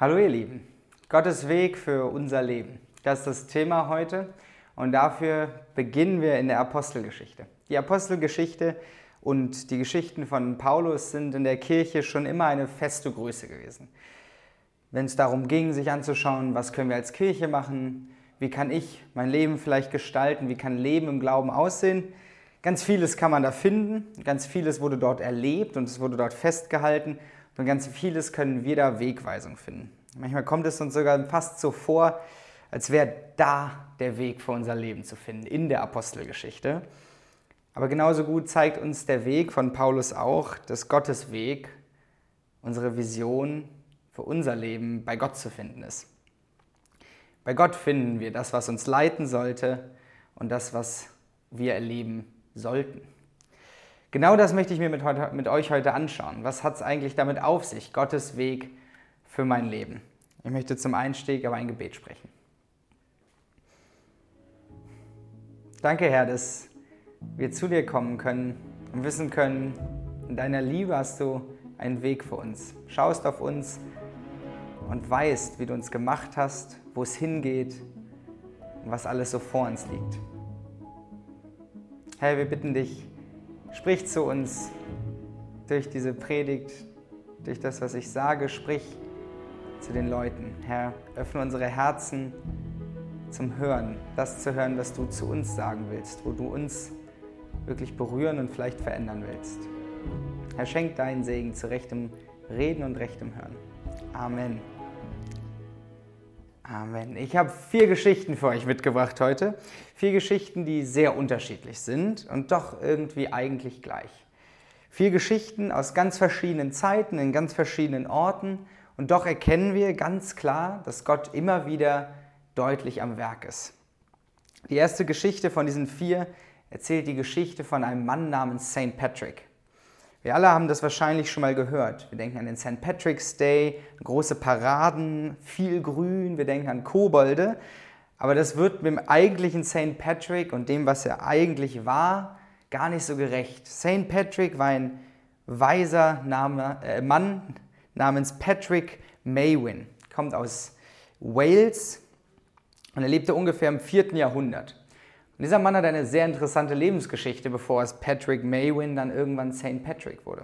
Hallo ihr Lieben, Gottes Weg für unser Leben. Das ist das Thema heute und dafür beginnen wir in der Apostelgeschichte. Die Apostelgeschichte und die Geschichten von Paulus sind in der Kirche schon immer eine feste Größe gewesen. Wenn es darum ging, sich anzuschauen, was können wir als Kirche machen, wie kann ich mein Leben vielleicht gestalten, wie kann Leben im Glauben aussehen, ganz vieles kann man da finden, ganz vieles wurde dort erlebt und es wurde dort festgehalten und ganz vieles können wir da Wegweisung finden. Manchmal kommt es uns sogar fast so vor, als wäre da der Weg für unser Leben zu finden, in der Apostelgeschichte. Aber genauso gut zeigt uns der Weg von Paulus auch, dass Gottes Weg, unsere Vision für unser Leben bei Gott zu finden ist. Bei Gott finden wir das, was uns leiten sollte und das, was wir erleben sollten. Genau das möchte ich mir mit, heute, mit euch heute anschauen. Was hat es eigentlich damit auf sich, Gottes Weg für mein Leben? Ich möchte zum Einstieg aber ein Gebet sprechen. Danke, Herr, dass wir zu dir kommen können und wissen können, in deiner Liebe hast du einen Weg für uns. Schaust auf uns und weißt, wie du uns gemacht hast, wo es hingeht und was alles so vor uns liegt. Herr, wir bitten dich, Sprich zu uns durch diese Predigt, durch das, was ich sage. Sprich zu den Leuten. Herr, öffne unsere Herzen zum Hören, das zu hören, was du zu uns sagen willst, wo du uns wirklich berühren und vielleicht verändern willst. Herr, schenk deinen Segen zu rechtem Reden und rechtem Hören. Amen. Amen. Ich habe vier Geschichten für euch mitgebracht heute. Vier Geschichten, die sehr unterschiedlich sind und doch irgendwie eigentlich gleich. Vier Geschichten aus ganz verschiedenen Zeiten, in ganz verschiedenen Orten und doch erkennen wir ganz klar, dass Gott immer wieder deutlich am Werk ist. Die erste Geschichte von diesen vier erzählt die Geschichte von einem Mann namens St. Patrick. Wir alle haben das wahrscheinlich schon mal gehört. Wir denken an den St. Patrick's Day, große Paraden, viel Grün, wir denken an Kobolde. Aber das wird mit dem eigentlichen St. Patrick und dem, was er eigentlich war, gar nicht so gerecht. St. Patrick war ein weiser Name, äh, Mann namens Patrick Maywin, kommt aus Wales und er lebte ungefähr im 4. Jahrhundert. Und dieser Mann hat eine sehr interessante Lebensgeschichte, bevor es Patrick Maywin dann irgendwann St. Patrick wurde.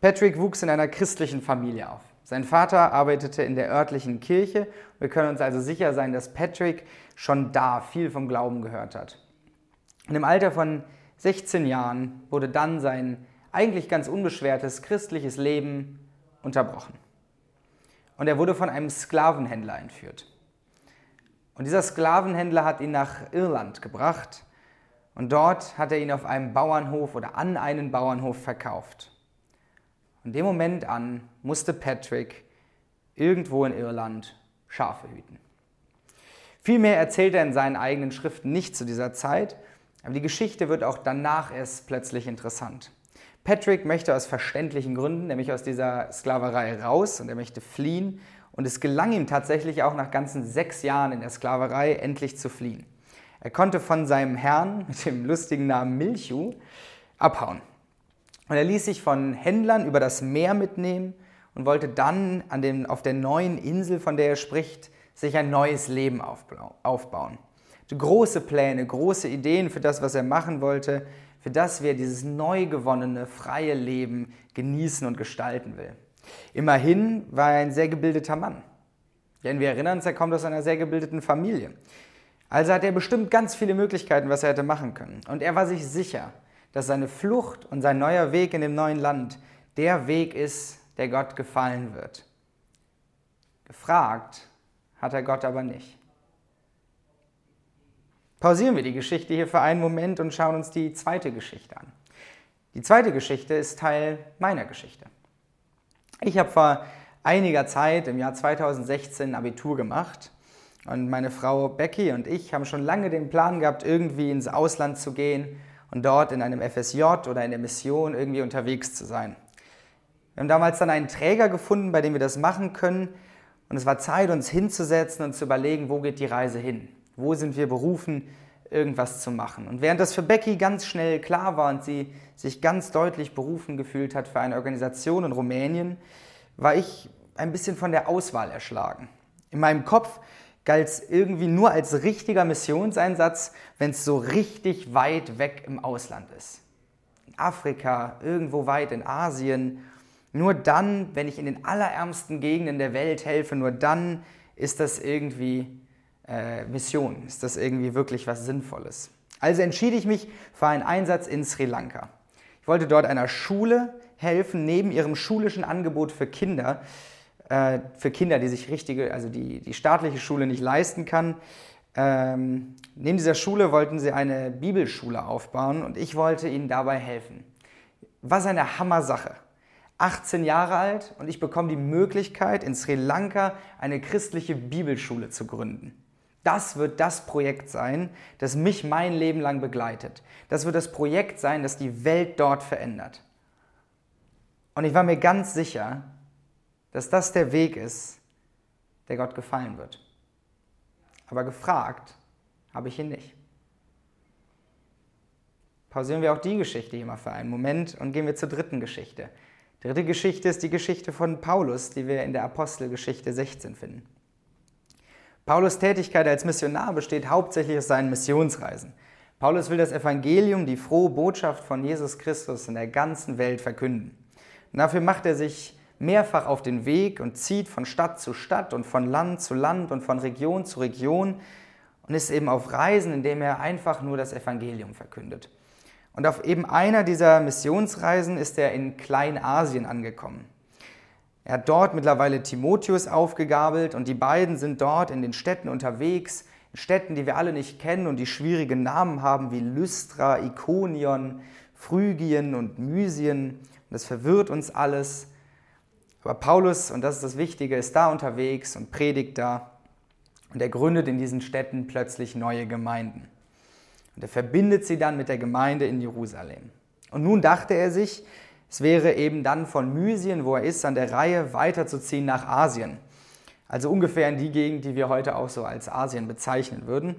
Patrick wuchs in einer christlichen Familie auf. Sein Vater arbeitete in der örtlichen Kirche. Wir können uns also sicher sein, dass Patrick schon da viel vom Glauben gehört hat. Und im Alter von 16 Jahren wurde dann sein eigentlich ganz unbeschwertes christliches Leben unterbrochen. Und er wurde von einem Sklavenhändler entführt. Und dieser Sklavenhändler hat ihn nach Irland gebracht und dort hat er ihn auf einem Bauernhof oder an einen Bauernhof verkauft. Von dem Moment an musste Patrick irgendwo in Irland Schafe hüten. Vielmehr erzählt er in seinen eigenen Schriften nicht zu dieser Zeit, aber die Geschichte wird auch danach erst plötzlich interessant. Patrick möchte aus verständlichen Gründen, nämlich aus dieser Sklaverei raus und er möchte fliehen und es gelang ihm tatsächlich auch nach ganzen sechs Jahren in der Sklaverei endlich zu fliehen. Er konnte von seinem Herrn mit dem lustigen Namen Milchu abhauen. Und er ließ sich von Händlern über das Meer mitnehmen und wollte dann an dem, auf der neuen Insel, von der er spricht, sich ein neues Leben aufbauen. Große Pläne, große Ideen für das, was er machen wollte, für das, wie er dieses neu gewonnene, freie Leben genießen und gestalten will. Immerhin war er ein sehr gebildeter Mann. Denn wir erinnern uns, er kommt aus einer sehr gebildeten Familie. Also hat er bestimmt ganz viele Möglichkeiten, was er hätte machen können. Und er war sich sicher, dass seine Flucht und sein neuer Weg in dem neuen Land der Weg ist, der Gott gefallen wird. Gefragt hat er Gott aber nicht. Pausieren wir die Geschichte hier für einen Moment und schauen uns die zweite Geschichte an. Die zweite Geschichte ist Teil meiner Geschichte. Ich habe vor einiger Zeit, im Jahr 2016, Abitur gemacht. Und meine Frau Becky und ich haben schon lange den Plan gehabt, irgendwie ins Ausland zu gehen und dort in einem FSJ oder in der Mission irgendwie unterwegs zu sein. Wir haben damals dann einen Träger gefunden, bei dem wir das machen können. Und es war Zeit, uns hinzusetzen und zu überlegen, wo geht die Reise hin? Wo sind wir berufen, irgendwas zu machen? Und während das für Becky ganz schnell klar war und sie sich ganz deutlich berufen gefühlt hat für eine Organisation in Rumänien, war ich ein bisschen von der Auswahl erschlagen. In meinem Kopf galt es irgendwie nur als richtiger Missionseinsatz, wenn es so richtig weit weg im Ausland ist. In Afrika, irgendwo weit in Asien. Nur dann, wenn ich in den allerärmsten Gegenden der Welt helfe, nur dann ist das irgendwie äh, Mission, ist das irgendwie wirklich was Sinnvolles. Also entschied ich mich für einen Einsatz in Sri Lanka. Ich wollte dort einer Schule helfen, neben ihrem schulischen Angebot für Kinder, äh, für Kinder, die sich richtige, also die, die staatliche Schule nicht leisten kann. Ähm, neben dieser Schule wollten sie eine Bibelschule aufbauen und ich wollte ihnen dabei helfen. Was eine Hammer-Sache. 18 Jahre alt und ich bekomme die Möglichkeit, in Sri Lanka eine christliche Bibelschule zu gründen. Das wird das Projekt sein, das mich mein Leben lang begleitet. Das wird das Projekt sein, das die Welt dort verändert. Und ich war mir ganz sicher, dass das der Weg ist, der Gott gefallen wird. Aber gefragt habe ich ihn nicht. Pausieren wir auch die Geschichte hier mal für einen Moment und gehen wir zur dritten Geschichte. Dritte Geschichte ist die Geschichte von Paulus, die wir in der Apostelgeschichte 16 finden. Paulus Tätigkeit als Missionar besteht hauptsächlich aus seinen Missionsreisen. Paulus will das Evangelium, die frohe Botschaft von Jesus Christus in der ganzen Welt verkünden. Dafür macht er sich mehrfach auf den Weg und zieht von Stadt zu Stadt und von Land zu Land und von Region zu Region und ist eben auf Reisen, indem er einfach nur das Evangelium verkündet. Und auf eben einer dieser Missionsreisen ist er in Kleinasien angekommen. Er hat dort mittlerweile Timotheus aufgegabelt und die beiden sind dort in den Städten unterwegs, in Städten, die wir alle nicht kennen und die schwierige Namen haben wie Lystra, Ikonion, Phrygien und Mysien. Und das verwirrt uns alles. Aber Paulus, und das ist das Wichtige, ist da unterwegs und predigt da. Und er gründet in diesen Städten plötzlich neue Gemeinden. Und er verbindet sie dann mit der Gemeinde in Jerusalem. Und nun dachte er sich, es wäre eben dann von Mysien, wo er ist, an der Reihe weiterzuziehen nach Asien. Also ungefähr in die Gegend, die wir heute auch so als Asien bezeichnen würden.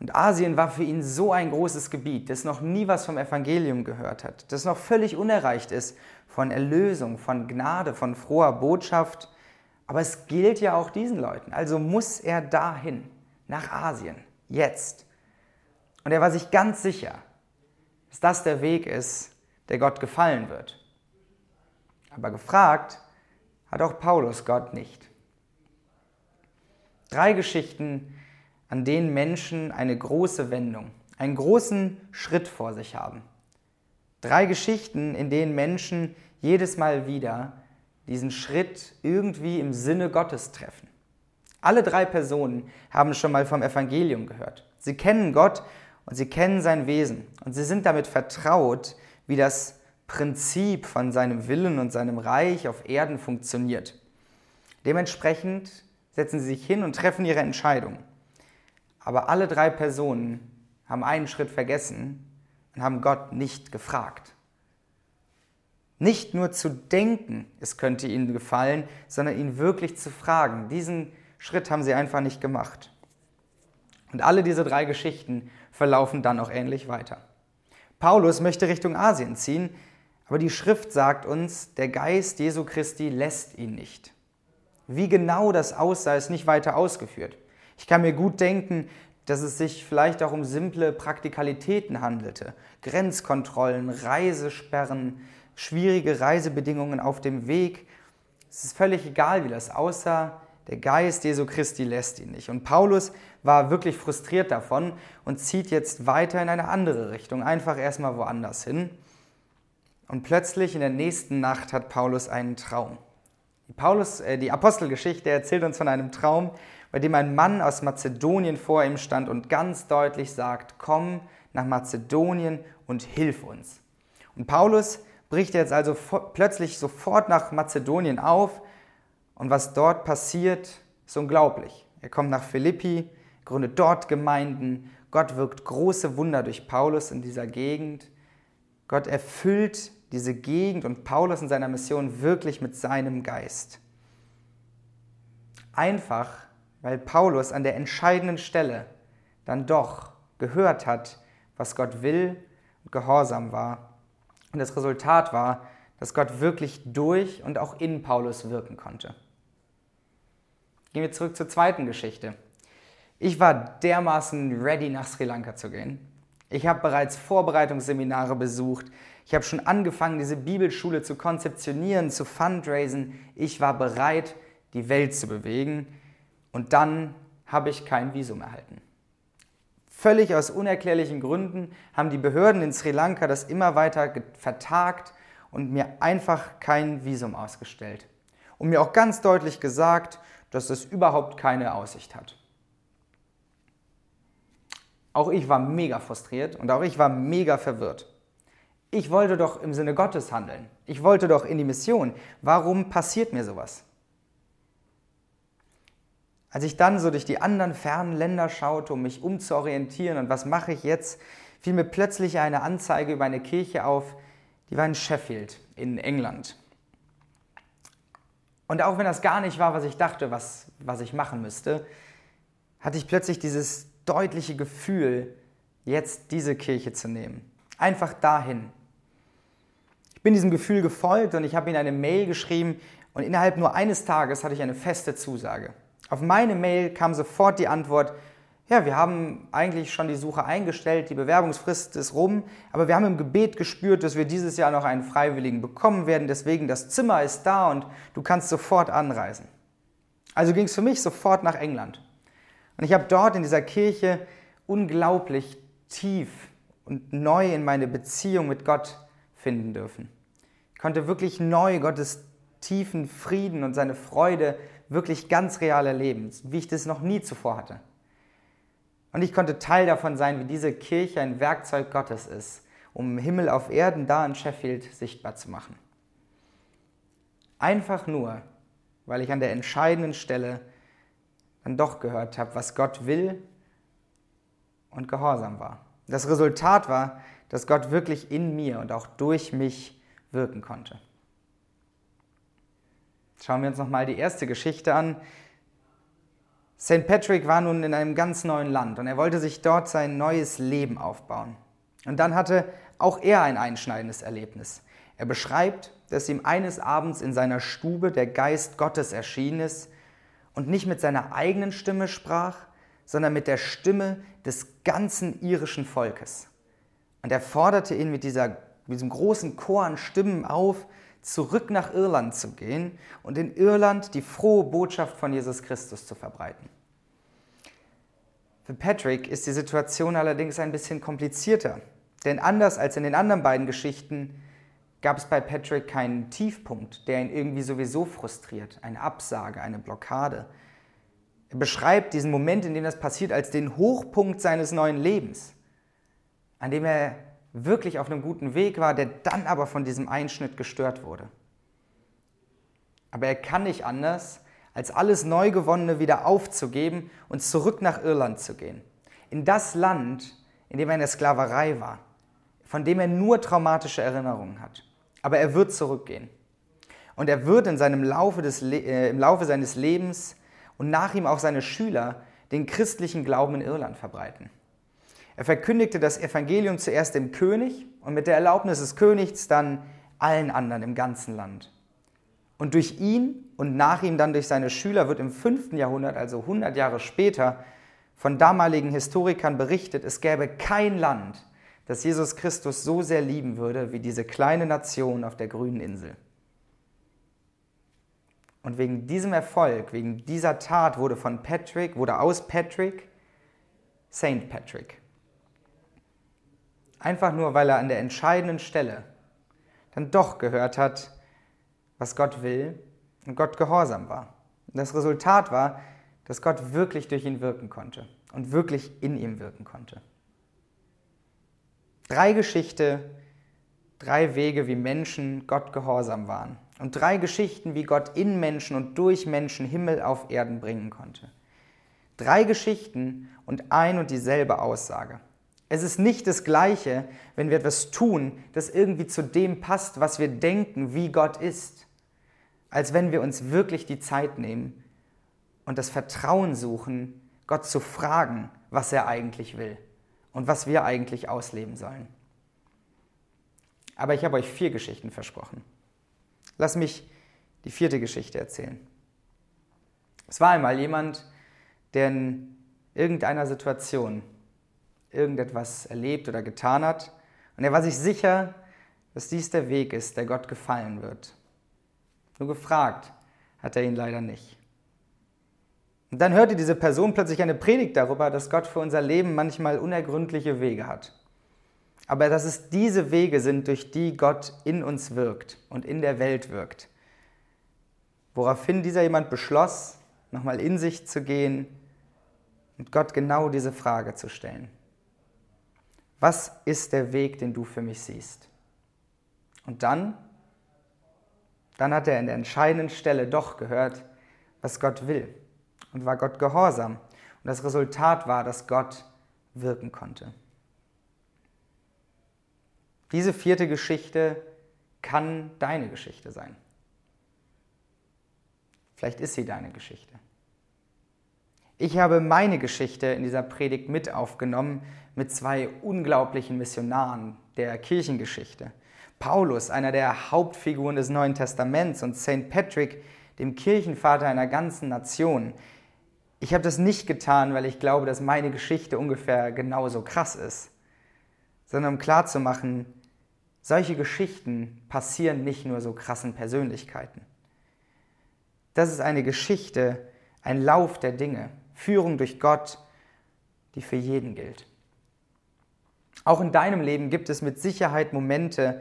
Und Asien war für ihn so ein großes Gebiet, das noch nie was vom Evangelium gehört hat, das noch völlig unerreicht ist von Erlösung, von Gnade, von froher Botschaft. Aber es gilt ja auch diesen Leuten. Also muss er dahin, nach Asien, jetzt. Und er war sich ganz sicher, dass das der Weg ist, der Gott gefallen wird. Aber gefragt hat auch Paulus Gott nicht. Drei Geschichten an denen Menschen eine große Wendung, einen großen Schritt vor sich haben. Drei Geschichten, in denen Menschen jedes Mal wieder diesen Schritt irgendwie im Sinne Gottes treffen. Alle drei Personen haben schon mal vom Evangelium gehört. Sie kennen Gott und sie kennen sein Wesen und sie sind damit vertraut, wie das Prinzip von seinem Willen und seinem Reich auf Erden funktioniert. Dementsprechend setzen sie sich hin und treffen ihre Entscheidung. Aber alle drei Personen haben einen Schritt vergessen und haben Gott nicht gefragt. Nicht nur zu denken, es könnte ihnen gefallen, sondern ihn wirklich zu fragen. Diesen Schritt haben sie einfach nicht gemacht. Und alle diese drei Geschichten verlaufen dann auch ähnlich weiter. Paulus möchte Richtung Asien ziehen, aber die Schrift sagt uns, der Geist Jesu Christi lässt ihn nicht. Wie genau das aussah, ist nicht weiter ausgeführt. Ich kann mir gut denken, dass es sich vielleicht auch um simple Praktikalitäten handelte. Grenzkontrollen, Reisesperren, schwierige Reisebedingungen auf dem Weg. Es ist völlig egal, wie das aussah. Der Geist Jesu Christi lässt ihn nicht. Und Paulus war wirklich frustriert davon und zieht jetzt weiter in eine andere Richtung, einfach erstmal woanders hin. Und plötzlich in der nächsten Nacht hat Paulus einen Traum. Die, Paulus, äh, die Apostelgeschichte erzählt uns von einem Traum, bei dem ein Mann aus Mazedonien vor ihm stand und ganz deutlich sagt, komm nach Mazedonien und hilf uns. Und Paulus bricht jetzt also plötzlich sofort nach Mazedonien auf und was dort passiert, ist unglaublich. Er kommt nach Philippi, gründet dort Gemeinden, Gott wirkt große Wunder durch Paulus in dieser Gegend. Gott erfüllt diese Gegend und Paulus in seiner Mission wirklich mit seinem Geist. Einfach, weil Paulus an der entscheidenden Stelle dann doch gehört hat, was Gott will und gehorsam war. Und das Resultat war, dass Gott wirklich durch und auch in Paulus wirken konnte. Gehen wir zurück zur zweiten Geschichte. Ich war dermaßen ready, nach Sri Lanka zu gehen. Ich habe bereits Vorbereitungsseminare besucht. Ich habe schon angefangen, diese Bibelschule zu konzeptionieren, zu fundraisen. Ich war bereit, die Welt zu bewegen. Und dann habe ich kein Visum erhalten. Völlig aus unerklärlichen Gründen haben die Behörden in Sri Lanka das immer weiter vertagt und mir einfach kein Visum ausgestellt. Und mir auch ganz deutlich gesagt, dass es überhaupt keine Aussicht hat. Auch ich war mega frustriert und auch ich war mega verwirrt. Ich wollte doch im Sinne Gottes handeln. Ich wollte doch in die Mission. Warum passiert mir sowas? Als ich dann so durch die anderen fernen Länder schaute, um mich umzuorientieren und was mache ich jetzt, fiel mir plötzlich eine Anzeige über eine Kirche auf, die war in Sheffield in England. Und auch wenn das gar nicht war, was ich dachte, was, was ich machen müsste, hatte ich plötzlich dieses deutliche Gefühl, jetzt diese Kirche zu nehmen. Einfach dahin. Ich bin diesem Gefühl gefolgt und ich habe ihnen eine Mail geschrieben und innerhalb nur eines Tages hatte ich eine feste Zusage. Auf meine Mail kam sofort die Antwort, ja, wir haben eigentlich schon die Suche eingestellt, die Bewerbungsfrist ist rum, aber wir haben im Gebet gespürt, dass wir dieses Jahr noch einen Freiwilligen bekommen werden, deswegen das Zimmer ist da und du kannst sofort anreisen. Also ging es für mich sofort nach England. Und ich habe dort in dieser Kirche unglaublich tief und neu in meine Beziehung mit Gott finden dürfen. Ich konnte wirklich neu Gottes tiefen Frieden und seine Freude wirklich ganz real erleben, wie ich das noch nie zuvor hatte. Und ich konnte Teil davon sein, wie diese Kirche ein Werkzeug Gottes ist, um Himmel auf Erden da in Sheffield sichtbar zu machen. Einfach nur, weil ich an der entscheidenden Stelle dann doch gehört habe, was Gott will und gehorsam war. Das Resultat war, dass Gott wirklich in mir und auch durch mich wirken konnte. Schauen wir uns nochmal die erste Geschichte an. St. Patrick war nun in einem ganz neuen Land und er wollte sich dort sein neues Leben aufbauen. Und dann hatte auch er ein einschneidendes Erlebnis. Er beschreibt, dass ihm eines Abends in seiner Stube der Geist Gottes erschienen ist und nicht mit seiner eigenen Stimme sprach, sondern mit der Stimme des ganzen irischen Volkes. Und er forderte ihn mit, dieser, mit diesem großen Chor an Stimmen auf, zurück nach Irland zu gehen und in Irland die frohe Botschaft von Jesus Christus zu verbreiten. Für Patrick ist die Situation allerdings ein bisschen komplizierter, denn anders als in den anderen beiden Geschichten gab es bei Patrick keinen Tiefpunkt, der ihn irgendwie sowieso frustriert, eine Absage, eine Blockade. Er beschreibt diesen Moment, in dem das passiert, als den Hochpunkt seines neuen Lebens, an dem er wirklich auf einem guten Weg war, der dann aber von diesem Einschnitt gestört wurde. Aber er kann nicht anders, als alles Neugewonnene wieder aufzugeben und zurück nach Irland zu gehen. In das Land, in dem er in der Sklaverei war, von dem er nur traumatische Erinnerungen hat. Aber er wird zurückgehen. Und er wird in seinem Laufe des, äh, im Laufe seines Lebens und nach ihm auch seine Schüler den christlichen Glauben in Irland verbreiten. Er verkündigte das Evangelium zuerst dem König und mit der Erlaubnis des Königs dann allen anderen im ganzen Land. Und durch ihn und nach ihm dann durch seine Schüler wird im 5. Jahrhundert, also 100 Jahre später, von damaligen Historikern berichtet, es gäbe kein Land, das Jesus Christus so sehr lieben würde wie diese kleine Nation auf der grünen Insel. Und wegen diesem Erfolg, wegen dieser Tat wurde von Patrick, wurde aus Patrick Saint Patrick. Einfach nur, weil er an der entscheidenden Stelle dann doch gehört hat, was Gott will und Gott gehorsam war. Und das Resultat war, dass Gott wirklich durch ihn wirken konnte und wirklich in ihm wirken konnte. Drei Geschichten, drei Wege, wie Menschen Gott gehorsam waren. Und drei Geschichten, wie Gott in Menschen und durch Menschen Himmel auf Erden bringen konnte. Drei Geschichten und ein und dieselbe Aussage. Es ist nicht das Gleiche, wenn wir etwas tun, das irgendwie zu dem passt, was wir denken, wie Gott ist, als wenn wir uns wirklich die Zeit nehmen und das Vertrauen suchen, Gott zu fragen, was er eigentlich will und was wir eigentlich ausleben sollen. Aber ich habe euch vier Geschichten versprochen. Lass mich die vierte Geschichte erzählen. Es war einmal jemand, der in irgendeiner Situation irgendetwas erlebt oder getan hat und er war sich sicher, dass dies der Weg ist, der Gott gefallen wird. Nur gefragt hat er ihn leider nicht. Und dann hörte diese Person plötzlich eine Predigt darüber, dass Gott für unser Leben manchmal unergründliche Wege hat. Aber dass es diese Wege sind, durch die Gott in uns wirkt und in der Welt wirkt. Woraufhin dieser jemand beschloss, nochmal in sich zu gehen und Gott genau diese Frage zu stellen. Was ist der Weg, den du für mich siehst? Und dann, dann hat er in der entscheidenden Stelle doch gehört, was Gott will und war Gott gehorsam. Und das Resultat war, dass Gott wirken konnte. Diese vierte Geschichte kann deine Geschichte sein. Vielleicht ist sie deine Geschichte. Ich habe meine Geschichte in dieser Predigt mit aufgenommen mit zwei unglaublichen Missionaren der Kirchengeschichte. Paulus, einer der Hauptfiguren des Neuen Testaments, und St. Patrick, dem Kirchenvater einer ganzen Nation. Ich habe das nicht getan, weil ich glaube, dass meine Geschichte ungefähr genauso krass ist, sondern um klarzumachen, solche Geschichten passieren nicht nur so krassen Persönlichkeiten. Das ist eine Geschichte, ein Lauf der Dinge, Führung durch Gott, die für jeden gilt. Auch in deinem Leben gibt es mit Sicherheit Momente,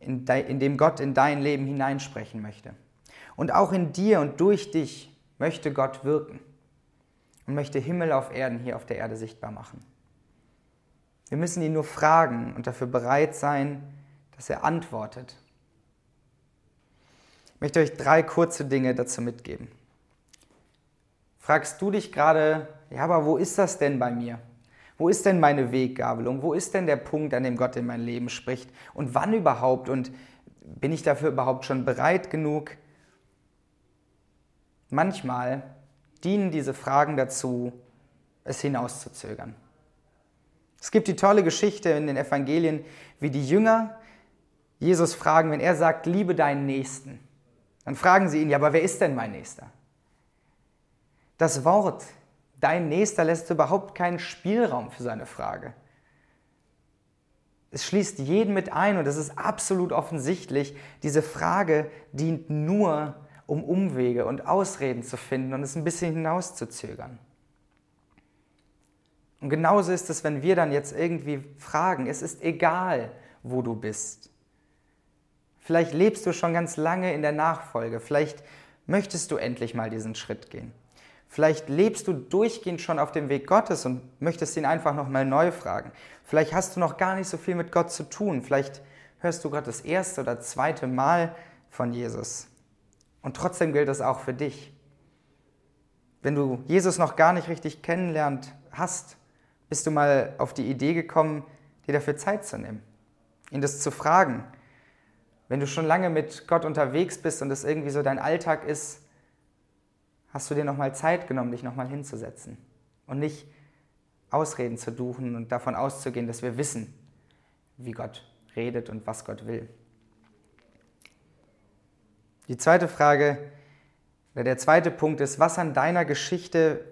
in, de, in dem Gott in dein Leben hineinsprechen möchte. Und auch in dir und durch dich möchte Gott wirken und möchte Himmel auf Erden hier auf der Erde sichtbar machen. Wir müssen ihn nur fragen und dafür bereit sein, dass er antwortet ich möchte euch drei kurze Dinge dazu mitgeben. Fragst du dich gerade, ja, aber wo ist das denn bei mir? Wo ist denn meine Weggabelung? Wo ist denn der Punkt, an dem Gott in mein Leben spricht? Und wann überhaupt? Und bin ich dafür überhaupt schon bereit genug? Manchmal dienen diese Fragen dazu, es hinauszuzögern. Es gibt die tolle Geschichte in den Evangelien, wie die Jünger Jesus fragen, wenn er sagt, liebe deinen Nächsten. Dann fragen sie ihn, ja, aber wer ist denn mein Nächster? Das Wort, dein Nächster, lässt überhaupt keinen Spielraum für seine Frage. Es schließt jeden mit ein und es ist absolut offensichtlich, diese Frage dient nur, um Umwege und Ausreden zu finden und es ein bisschen hinauszuzögern. Und genauso ist es, wenn wir dann jetzt irgendwie fragen, es ist egal, wo du bist. Vielleicht lebst du schon ganz lange in der Nachfolge. Vielleicht möchtest du endlich mal diesen Schritt gehen. Vielleicht lebst du durchgehend schon auf dem Weg Gottes und möchtest ihn einfach nochmal neu fragen. Vielleicht hast du noch gar nicht so viel mit Gott zu tun. Vielleicht hörst du Gott das erste oder zweite Mal von Jesus. Und trotzdem gilt das auch für dich. Wenn du Jesus noch gar nicht richtig kennenlernt hast, bist du mal auf die Idee gekommen, dir dafür Zeit zu nehmen, ihn das zu fragen, wenn du schon lange mit Gott unterwegs bist und es irgendwie so dein Alltag ist, hast du dir nochmal Zeit genommen, dich nochmal hinzusetzen und nicht Ausreden zu duchen und davon auszugehen, dass wir wissen, wie Gott redet und was Gott will. Die zweite Frage, oder der zweite Punkt ist, was an deiner Geschichte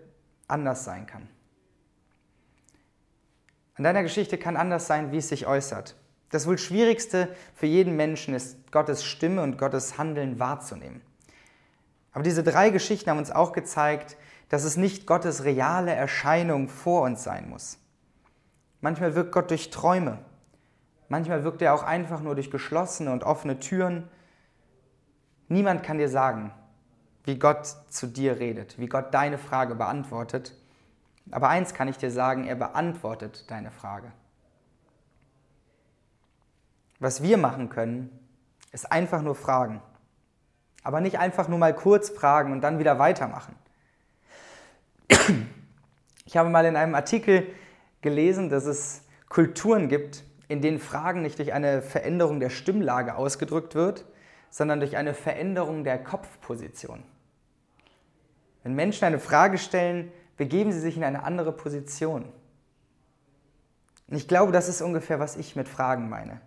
anders sein kann. An deiner Geschichte kann anders sein, wie es sich äußert. Das wohl Schwierigste für jeden Menschen ist, Gottes Stimme und Gottes Handeln wahrzunehmen. Aber diese drei Geschichten haben uns auch gezeigt, dass es nicht Gottes reale Erscheinung vor uns sein muss. Manchmal wirkt Gott durch Träume. Manchmal wirkt er auch einfach nur durch geschlossene und offene Türen. Niemand kann dir sagen, wie Gott zu dir redet, wie Gott deine Frage beantwortet. Aber eins kann ich dir sagen, er beantwortet deine Frage. Was wir machen können, ist einfach nur fragen. Aber nicht einfach nur mal kurz fragen und dann wieder weitermachen. Ich habe mal in einem Artikel gelesen, dass es Kulturen gibt, in denen Fragen nicht durch eine Veränderung der Stimmlage ausgedrückt wird, sondern durch eine Veränderung der Kopfposition. Wenn Menschen eine Frage stellen, begeben sie sich in eine andere Position. Und ich glaube, das ist ungefähr, was ich mit Fragen meine.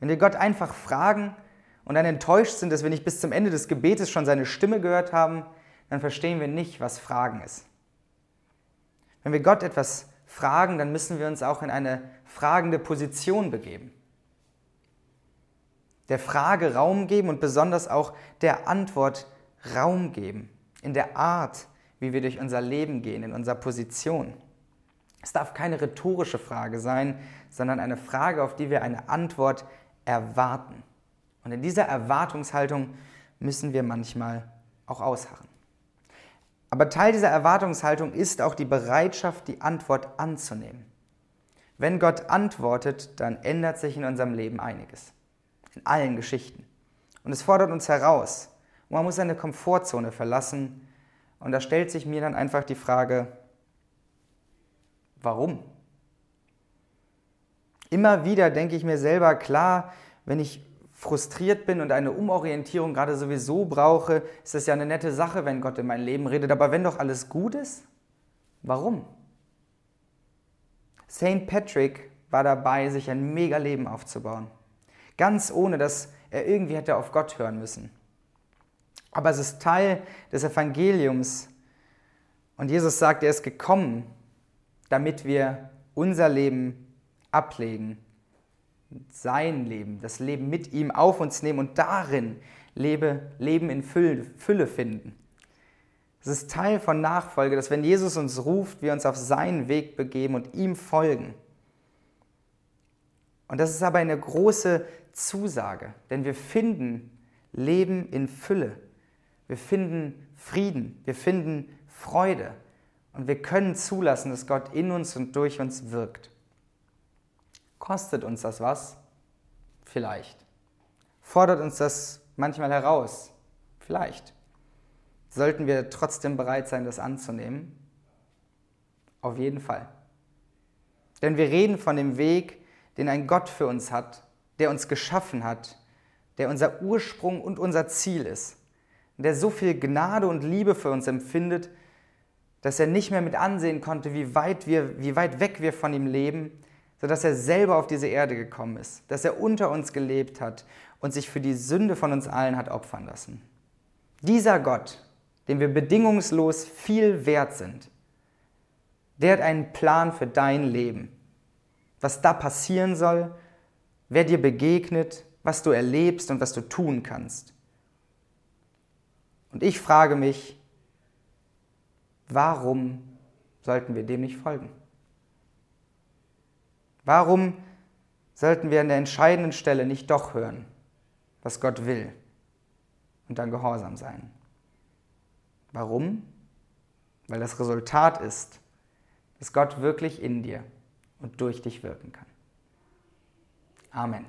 Wenn wir Gott einfach fragen und dann enttäuscht sind, dass wir nicht bis zum Ende des Gebetes schon seine Stimme gehört haben, dann verstehen wir nicht, was Fragen ist. Wenn wir Gott etwas fragen, dann müssen wir uns auch in eine fragende Position begeben. Der Frage Raum geben und besonders auch der Antwort Raum geben. In der Art, wie wir durch unser Leben gehen, in unserer Position. Es darf keine rhetorische Frage sein, sondern eine Frage, auf die wir eine Antwort erwarten. Und in dieser Erwartungshaltung müssen wir manchmal auch ausharren. Aber Teil dieser Erwartungshaltung ist auch die Bereitschaft, die Antwort anzunehmen. Wenn Gott antwortet, dann ändert sich in unserem Leben einiges. In allen Geschichten. Und es fordert uns heraus. Und man muss seine Komfortzone verlassen. Und da stellt sich mir dann einfach die Frage, warum? Immer wieder denke ich mir selber, klar, wenn ich frustriert bin und eine Umorientierung gerade sowieso brauche, ist das ja eine nette Sache, wenn Gott in mein Leben redet. Aber wenn doch alles gut ist, warum? St. Patrick war dabei, sich ein mega Leben aufzubauen. Ganz ohne, dass er irgendwie hätte auf Gott hören müssen. Aber es ist Teil des Evangeliums. Und Jesus sagt, er ist gekommen, damit wir unser Leben ablegen sein Leben, das Leben mit ihm auf uns nehmen und darin lebe, Leben in Fülle, Fülle finden. Es ist Teil von Nachfolge, dass wenn Jesus uns ruft, wir uns auf seinen Weg begeben und ihm folgen. Und das ist aber eine große Zusage, denn wir finden Leben in Fülle. Wir finden Frieden, wir finden Freude und wir können zulassen, dass Gott in uns und durch uns wirkt. Kostet uns das was? Vielleicht. Fordert uns das manchmal heraus? Vielleicht. Sollten wir trotzdem bereit sein, das anzunehmen? Auf jeden Fall. Denn wir reden von dem Weg, den ein Gott für uns hat, der uns geschaffen hat, der unser Ursprung und unser Ziel ist, der so viel Gnade und Liebe für uns empfindet, dass er nicht mehr mit ansehen konnte, wie weit, wir, wie weit weg wir von ihm leben, sodass er selber auf diese Erde gekommen ist, dass er unter uns gelebt hat und sich für die Sünde von uns allen hat opfern lassen. Dieser Gott, dem wir bedingungslos viel wert sind, der hat einen Plan für dein Leben. Was da passieren soll, wer dir begegnet, was du erlebst und was du tun kannst. Und ich frage mich, warum sollten wir dem nicht folgen? Warum sollten wir an der entscheidenden Stelle nicht doch hören, was Gott will und dann gehorsam sein? Warum? Weil das Resultat ist, dass Gott wirklich in dir und durch dich wirken kann. Amen.